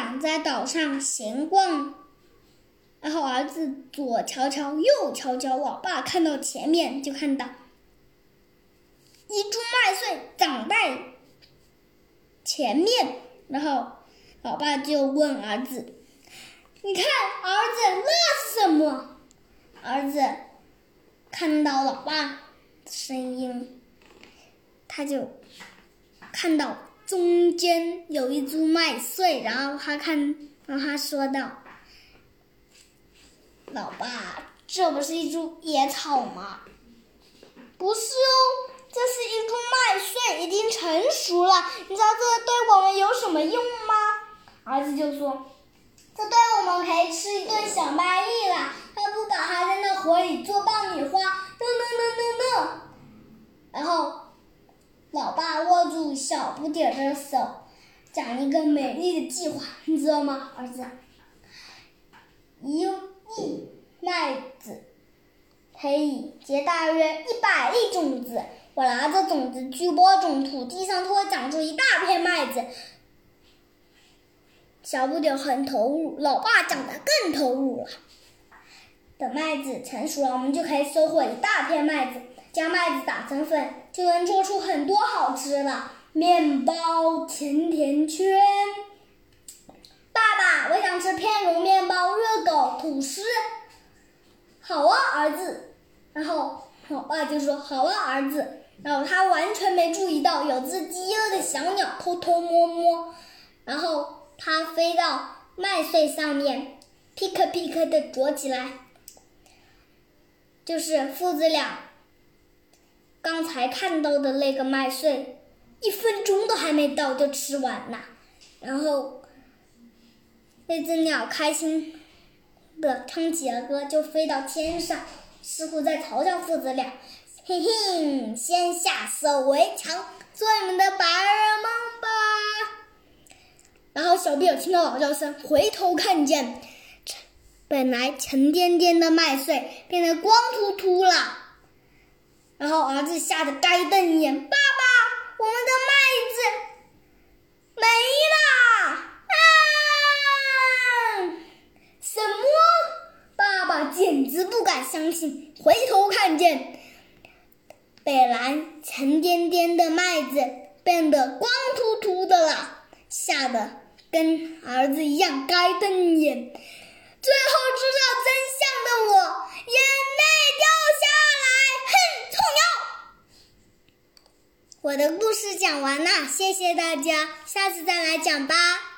俩在岛上闲逛，然后儿子左瞧瞧，右瞧瞧，老爸看到前面就看到一株麦穗长在前面，然后老爸就问儿子：“你看，儿子，那是什么？”儿子看到老爸的声音，他就看到中间有一株麦穗，然后他看，然后他说道：“老爸，这不是一株野草吗？”“不是哦，这是一株麦穗，已经成熟了。你知道这对我们有什么用吗？”儿子就说：“这对我们可以吃一顿小麦粒了。”小不点的手，讲一个美丽的计划，你知道吗，儿子？一粒麦子可以结大约一百粒种子。我拿着种子去播种，土地上就会长出一大片麦子。小不点很投入，老爸讲的更投入了。等麦子成熟了，我们就可以收获一大片麦子，将麦子打成粉，就能做出很多好吃的面包、甜甜圈。爸爸，我想吃片蓉面包、热狗、吐司。好啊，儿子。然后我爸就说：“好啊，儿子。”然后他完全没注意到有只饥饿的小鸟偷偷摸摸，然后它飞到麦穗上面，噼克噼克的啄起来。就是父子俩刚才看到的那个麦穗，一分钟都还没到就吃完了。然后那只鸟开心的唱起了歌，就飞到天上，似乎在嘲笑父子俩：“嘿嘿，先下手为强，做你们的白日梦吧。”然后小比尔听到老叫声，回头看见。本来沉甸甸的麦穗变得光秃秃了，然后儿子吓得该瞪眼：“爸爸，我们的麦子没了！”啊！什么？爸爸简直不敢相信，回头看见本来沉甸甸的麦子变得光秃秃的了，吓得跟儿子一样该瞪眼。最后知道真相的我，眼泪掉下来，哼，臭鸟！我的故事讲完了，谢谢大家，下次再来讲吧。